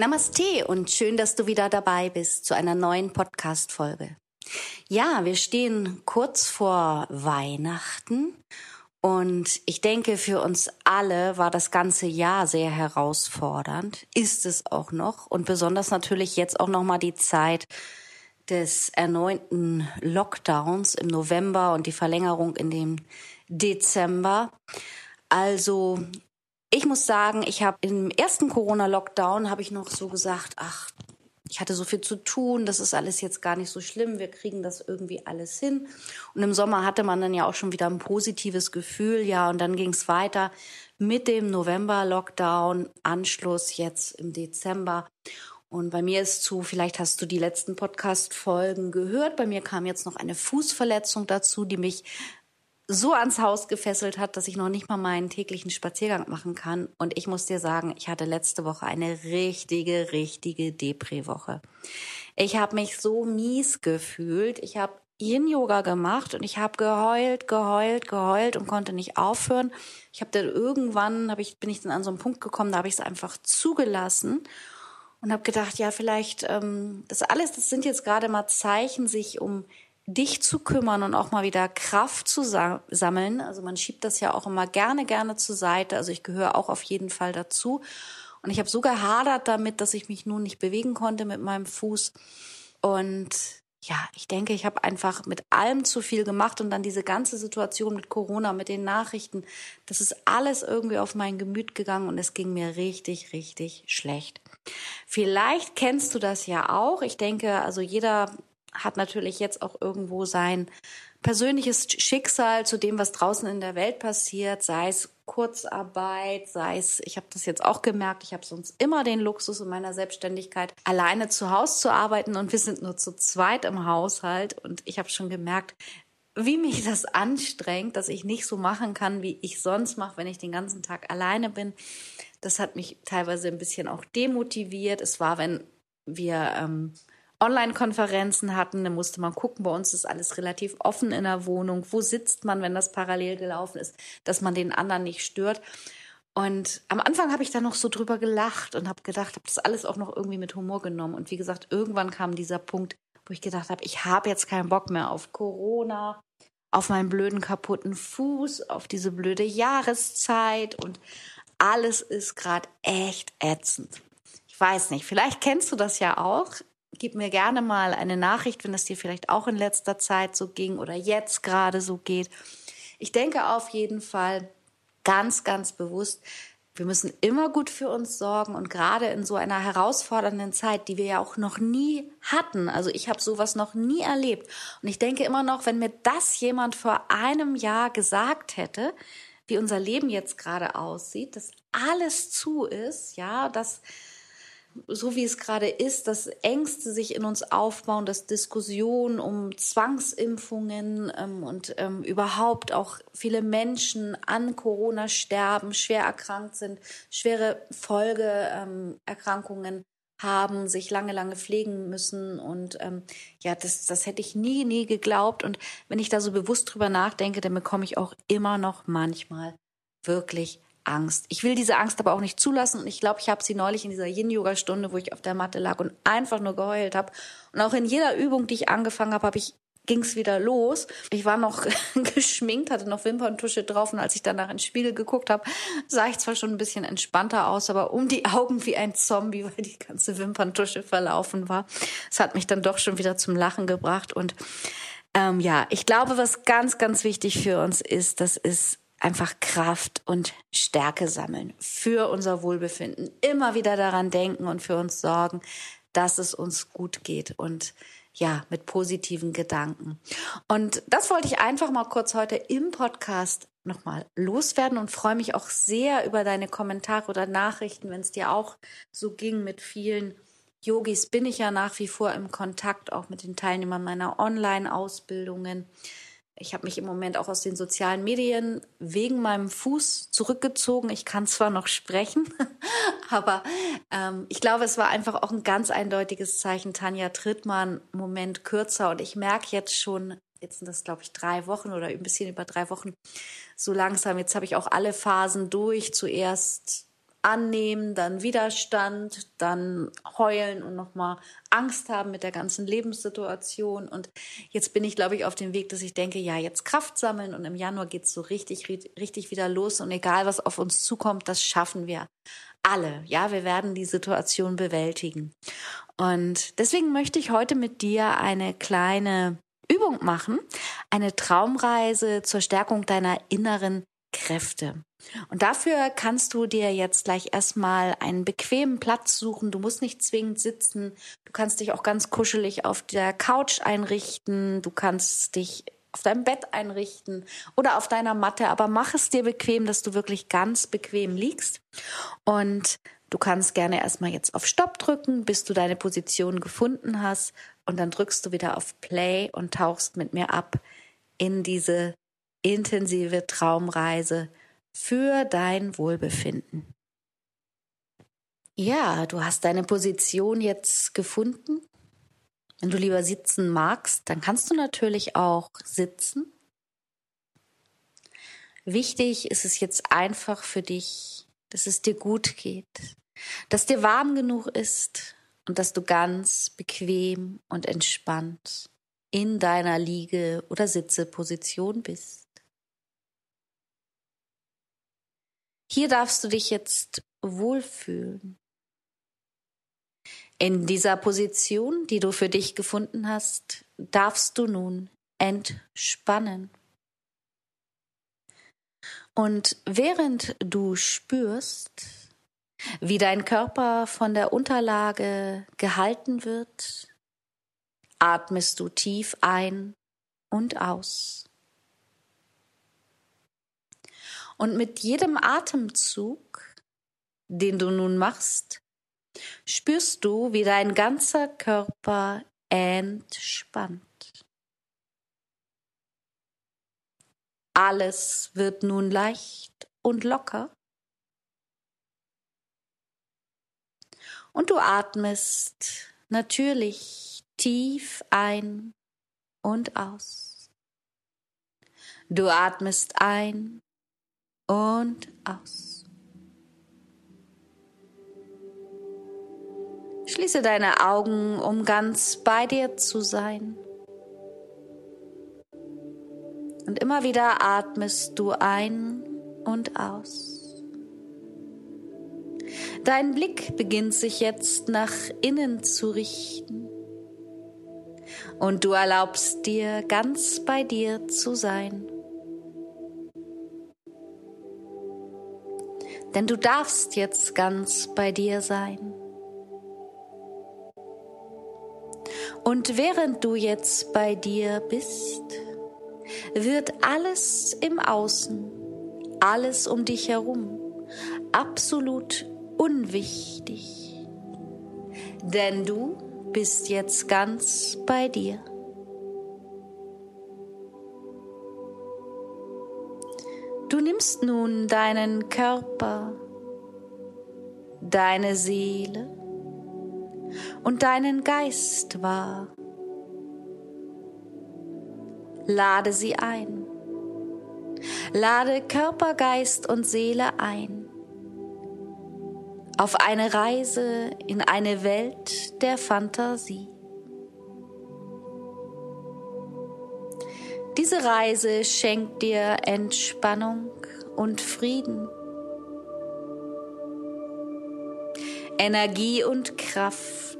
Namaste und schön, dass du wieder dabei bist zu einer neuen Podcast-Folge. Ja, wir stehen kurz vor Weihnachten und ich denke, für uns alle war das ganze Jahr sehr herausfordernd, ist es auch noch und besonders natürlich jetzt auch noch mal die Zeit des erneuten Lockdowns im November und die Verlängerung in dem Dezember. Also ich muss sagen, ich habe im ersten Corona-Lockdown habe ich noch so gesagt, ach, ich hatte so viel zu tun, das ist alles jetzt gar nicht so schlimm, wir kriegen das irgendwie alles hin. Und im Sommer hatte man dann ja auch schon wieder ein positives Gefühl, ja, und dann ging es weiter mit dem November-Lockdown, Anschluss jetzt im Dezember. Und bei mir ist zu, vielleicht hast du die letzten Podcast-Folgen gehört, bei mir kam jetzt noch eine Fußverletzung dazu, die mich so ans Haus gefesselt hat, dass ich noch nicht mal meinen täglichen Spaziergang machen kann. Und ich muss dir sagen, ich hatte letzte Woche eine richtige, richtige Depri-Woche. Ich habe mich so mies gefühlt. Ich habe Yin-Yoga gemacht und ich habe geheult, geheult, geheult und konnte nicht aufhören. Ich habe dann irgendwann, hab ich, bin ich dann an so einen Punkt gekommen, da habe ich es einfach zugelassen und habe gedacht, ja, vielleicht, ähm, das alles, das sind jetzt gerade mal Zeichen, sich um dich zu kümmern und auch mal wieder Kraft zu sammeln. Also man schiebt das ja auch immer gerne, gerne zur Seite. Also ich gehöre auch auf jeden Fall dazu. Und ich habe so gehadert damit, dass ich mich nun nicht bewegen konnte mit meinem Fuß. Und ja, ich denke, ich habe einfach mit allem zu viel gemacht und dann diese ganze Situation mit Corona, mit den Nachrichten, das ist alles irgendwie auf mein Gemüt gegangen und es ging mir richtig, richtig schlecht. Vielleicht kennst du das ja auch. Ich denke, also jeder hat natürlich jetzt auch irgendwo sein persönliches Schicksal zu dem, was draußen in der Welt passiert, sei es Kurzarbeit, sei es, ich habe das jetzt auch gemerkt, ich habe sonst immer den Luxus in meiner Selbstständigkeit, alleine zu Hause zu arbeiten und wir sind nur zu zweit im Haushalt und ich habe schon gemerkt, wie mich das anstrengt, dass ich nicht so machen kann, wie ich sonst mache, wenn ich den ganzen Tag alleine bin. Das hat mich teilweise ein bisschen auch demotiviert. Es war, wenn wir ähm, Online-Konferenzen hatten, da musste man gucken, bei uns ist alles relativ offen in der Wohnung. Wo sitzt man, wenn das parallel gelaufen ist, dass man den anderen nicht stört? Und am Anfang habe ich da noch so drüber gelacht und habe gedacht, habe das alles auch noch irgendwie mit Humor genommen. Und wie gesagt, irgendwann kam dieser Punkt, wo ich gedacht habe, ich habe jetzt keinen Bock mehr auf Corona, auf meinen blöden kaputten Fuß, auf diese blöde Jahreszeit und alles ist gerade echt ätzend. Ich weiß nicht, vielleicht kennst du das ja auch gib mir gerne mal eine Nachricht, wenn es dir vielleicht auch in letzter Zeit so ging oder jetzt gerade so geht. Ich denke auf jeden Fall ganz, ganz bewusst, wir müssen immer gut für uns sorgen und gerade in so einer herausfordernden Zeit, die wir ja auch noch nie hatten. Also ich habe sowas noch nie erlebt. Und ich denke immer noch, wenn mir das jemand vor einem Jahr gesagt hätte, wie unser Leben jetzt gerade aussieht, dass alles zu ist, ja, dass so wie es gerade ist, dass Ängste sich in uns aufbauen, dass Diskussionen um Zwangsimpfungen ähm, und ähm, überhaupt auch viele Menschen an Corona sterben, schwer erkrankt sind, schwere Folgeerkrankungen ähm, haben, sich lange, lange pflegen müssen. Und ähm, ja, das, das hätte ich nie, nie geglaubt. Und wenn ich da so bewusst drüber nachdenke, dann bekomme ich auch immer noch manchmal wirklich Angst. Ich will diese Angst aber auch nicht zulassen und ich glaube, ich habe sie neulich in dieser Yin-Yoga-Stunde, wo ich auf der Matte lag und einfach nur geheult habe. Und auch in jeder Übung, die ich angefangen habe, habe ich ging's wieder los. Ich war noch geschminkt, hatte noch Wimperntusche drauf und als ich danach ins Spiegel geguckt habe, sah ich zwar schon ein bisschen entspannter aus, aber um die Augen wie ein Zombie, weil die ganze Wimperntusche verlaufen war. Es hat mich dann doch schon wieder zum Lachen gebracht und ähm, ja, ich glaube, was ganz, ganz wichtig für uns ist, das ist einfach Kraft und Stärke sammeln für unser Wohlbefinden. Immer wieder daran denken und für uns sorgen, dass es uns gut geht und ja, mit positiven Gedanken. Und das wollte ich einfach mal kurz heute im Podcast nochmal loswerden und freue mich auch sehr über deine Kommentare oder Nachrichten, wenn es dir auch so ging mit vielen Yogis bin ich ja nach wie vor im Kontakt, auch mit den Teilnehmern meiner Online-Ausbildungen. Ich habe mich im Moment auch aus den sozialen Medien wegen meinem Fuß zurückgezogen. Ich kann zwar noch sprechen, aber ähm, ich glaube, es war einfach auch ein ganz eindeutiges Zeichen. Tanja tritt mal einen Moment kürzer und ich merke jetzt schon, jetzt sind das, glaube ich, drei Wochen oder ein bisschen über drei Wochen, so langsam. Jetzt habe ich auch alle Phasen durch. Zuerst annehmen, dann Widerstand, dann heulen und nochmal Angst haben mit der ganzen Lebenssituation. Und jetzt bin ich, glaube ich, auf dem Weg, dass ich denke, ja, jetzt Kraft sammeln und im Januar geht's so richtig, richtig wieder los. Und egal, was auf uns zukommt, das schaffen wir alle. Ja, wir werden die Situation bewältigen. Und deswegen möchte ich heute mit dir eine kleine Übung machen, eine Traumreise zur Stärkung deiner inneren Kräfte. Und dafür kannst du dir jetzt gleich erstmal einen bequemen Platz suchen. Du musst nicht zwingend sitzen. Du kannst dich auch ganz kuschelig auf der Couch einrichten. Du kannst dich auf deinem Bett einrichten oder auf deiner Matte, aber mach es dir bequem, dass du wirklich ganz bequem liegst. Und du kannst gerne erstmal jetzt auf Stopp drücken, bis du deine Position gefunden hast. Und dann drückst du wieder auf Play und tauchst mit mir ab in diese intensive Traumreise für dein Wohlbefinden. Ja, du hast deine Position jetzt gefunden. Wenn du lieber sitzen magst, dann kannst du natürlich auch sitzen. Wichtig ist es jetzt einfach für dich, dass es dir gut geht, dass dir warm genug ist und dass du ganz bequem und entspannt in deiner Liege- oder Sitzeposition bist. Hier darfst du dich jetzt wohlfühlen. In dieser Position, die du für dich gefunden hast, darfst du nun entspannen. Und während du spürst, wie dein Körper von der Unterlage gehalten wird, atmest du tief ein und aus. Und mit jedem Atemzug, den du nun machst, spürst du, wie dein ganzer Körper entspannt. Alles wird nun leicht und locker. Und du atmest natürlich tief ein und aus. Du atmest ein und aus. Schließe deine Augen, um ganz bei dir zu sein. Und immer wieder atmest du ein und aus. Dein Blick beginnt sich jetzt nach innen zu richten. Und du erlaubst dir ganz bei dir zu sein. Denn du darfst jetzt ganz bei dir sein. Und während du jetzt bei dir bist, wird alles im Außen, alles um dich herum absolut unwichtig, denn du bist jetzt ganz bei dir. Nimmst nun deinen Körper, deine Seele und deinen Geist wahr. Lade sie ein. Lade Körper, Geist und Seele ein. Auf eine Reise in eine Welt der Fantasie. Diese Reise schenkt dir Entspannung und Frieden, Energie und Kraft.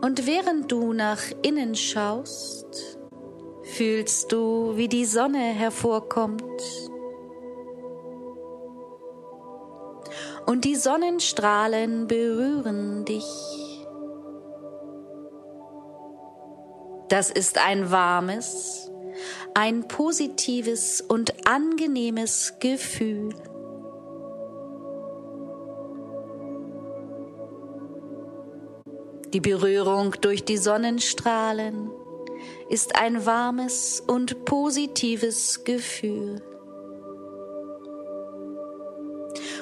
Und während du nach innen schaust, fühlst du, wie die Sonne hervorkommt. Und die Sonnenstrahlen berühren dich. Das ist ein warmes ein positives und angenehmes Gefühl. Die Berührung durch die Sonnenstrahlen ist ein warmes und positives Gefühl.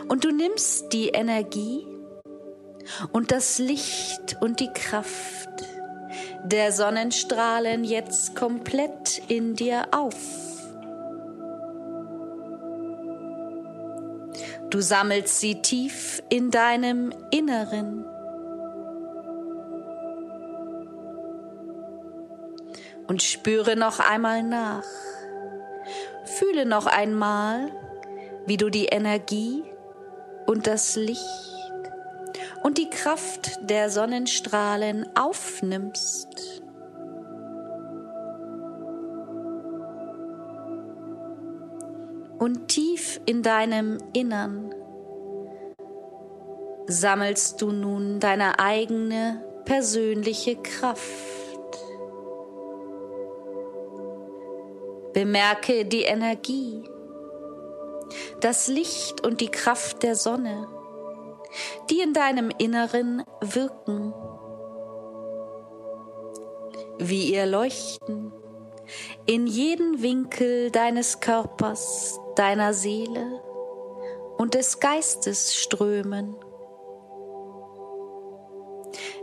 Und du nimmst die Energie und das Licht und die Kraft der Sonnenstrahlen jetzt komplett in dir auf. Du sammelst sie tief in deinem Inneren. Und spüre noch einmal nach. Fühle noch einmal, wie du die Energie und das Licht und die Kraft der Sonnenstrahlen aufnimmst. Und tief in deinem Innern sammelst du nun deine eigene persönliche Kraft. Bemerke die Energie, das Licht und die Kraft der Sonne die in deinem Inneren wirken, wie ihr leuchten in jeden Winkel deines Körpers, deiner Seele und des Geistes strömen,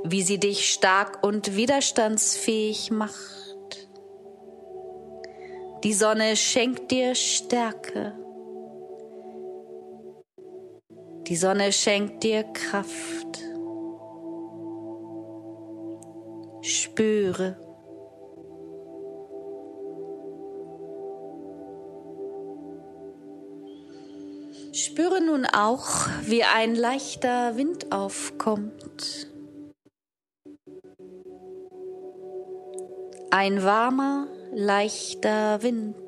wie sie dich stark und widerstandsfähig macht. Die Sonne schenkt dir Stärke die Sonne schenkt dir Kraft. Spüre. Spüre nun auch, wie ein leichter Wind aufkommt. Ein warmer, leichter Wind.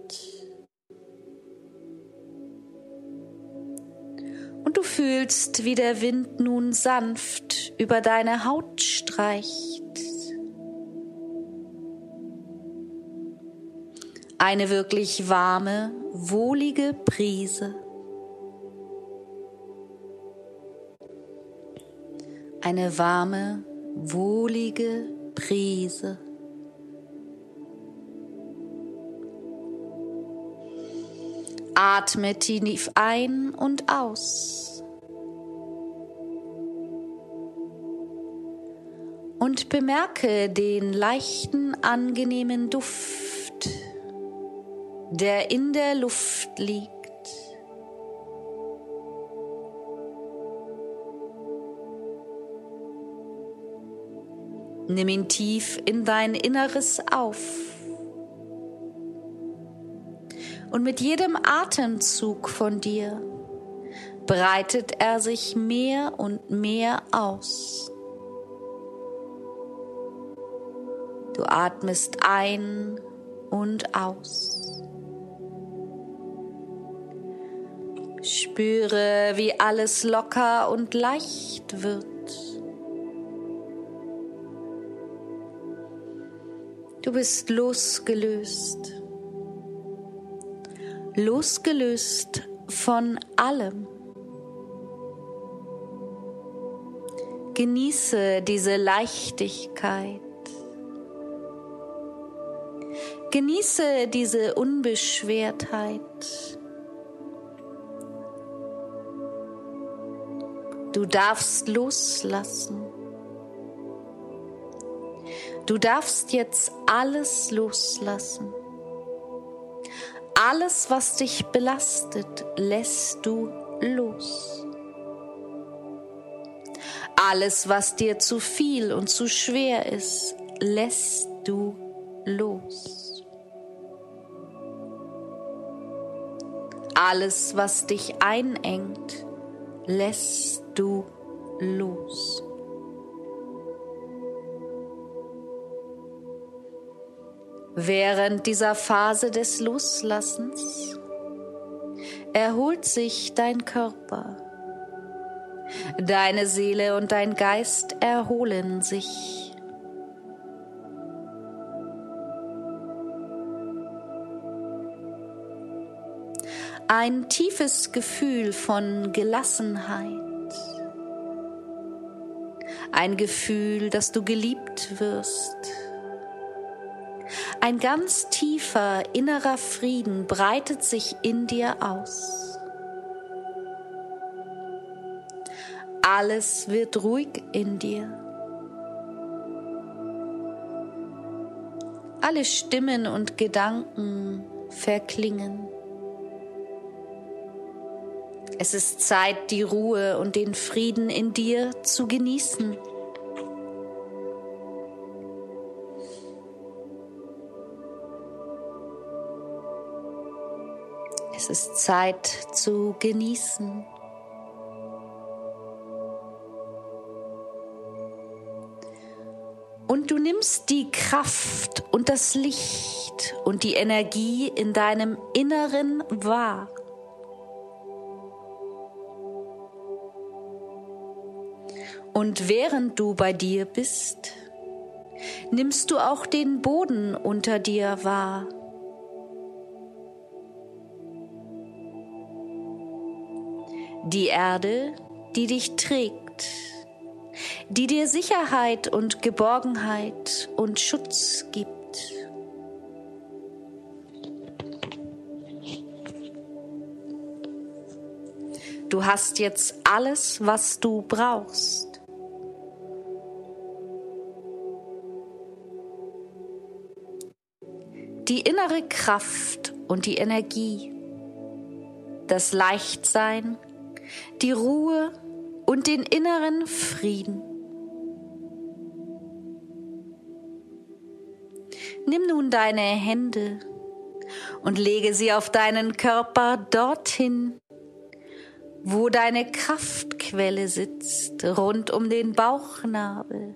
Fühlst, wie der Wind nun sanft über deine Haut streicht. Eine wirklich warme, wohlige Brise. Eine warme, wohlige Brise. Atme tief ein und aus. und bemerke den leichten, angenehmen Duft, der in der Luft liegt. Nimm ihn tief in dein Inneres auf. Und mit jedem Atemzug von dir breitet er sich mehr und mehr aus. Du atmest ein und aus. Spüre, wie alles locker und leicht wird. Du bist losgelöst. Losgelöst von allem. Genieße diese Leichtigkeit. Genieße diese Unbeschwertheit. Du darfst loslassen. Du darfst jetzt alles loslassen. Alles, was dich belastet, lässt du los. Alles, was dir zu viel und zu schwer ist, lässt du los. Alles, was dich einengt, lässt du los. Während dieser Phase des Loslassens erholt sich dein Körper. Deine Seele und dein Geist erholen sich. ein tiefes Gefühl von Gelassenheit. Ein Gefühl, dass du geliebt wirst. Ein ganz tiefer innerer Frieden breitet sich in dir aus. Alles wird ruhig in dir. Alle Stimmen und Gedanken verklingen. Es ist Zeit, die Ruhe und den Frieden in dir zu genießen. Es ist Zeit zu genießen. Und du nimmst die Kraft und das Licht und die Energie in deinem Inneren wahr. Und während du bei dir bist, nimmst du auch den Boden unter dir wahr. Die Erde, die dich trägt, die dir Sicherheit und Geborgenheit und Schutz gibt. Du hast jetzt alles, was du brauchst. die innere Kraft und die Energie, das Leichtsein, die Ruhe und den inneren Frieden. Nimm nun deine Hände und lege sie auf deinen Körper dorthin, wo deine Kraftquelle sitzt, rund um den Bauchnabel.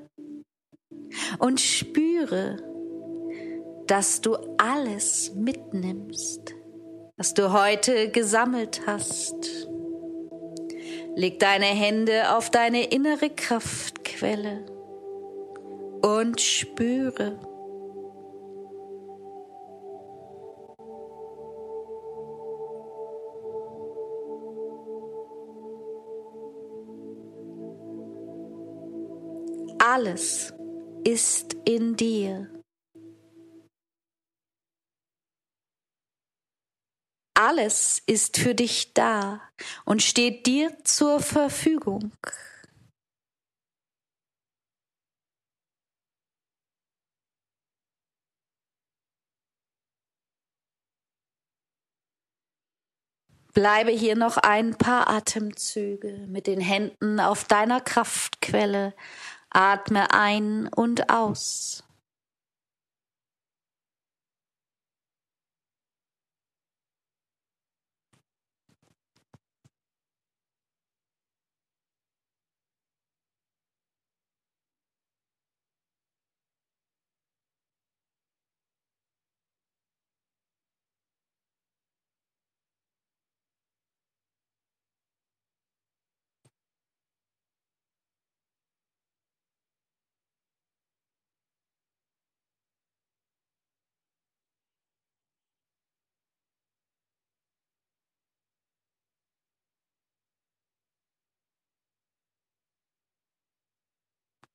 Und spüre, dass du alles mitnimmst, was du heute gesammelt hast. Leg deine Hände auf deine innere Kraftquelle und spüre. Alles ist in dir. Alles ist für dich da und steht dir zur Verfügung. Bleibe hier noch ein paar Atemzüge mit den Händen auf deiner Kraftquelle. Atme ein und aus.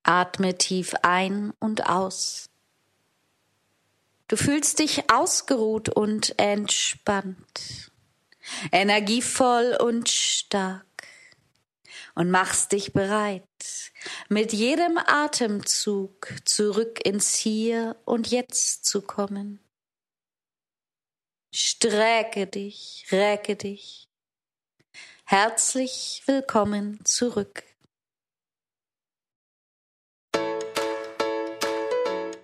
Atme tief ein und aus. Du fühlst dich ausgeruht und entspannt, energievoll und stark und machst dich bereit, mit jedem Atemzug zurück ins Hier und Jetzt zu kommen. Strecke dich, recke dich. Herzlich willkommen zurück.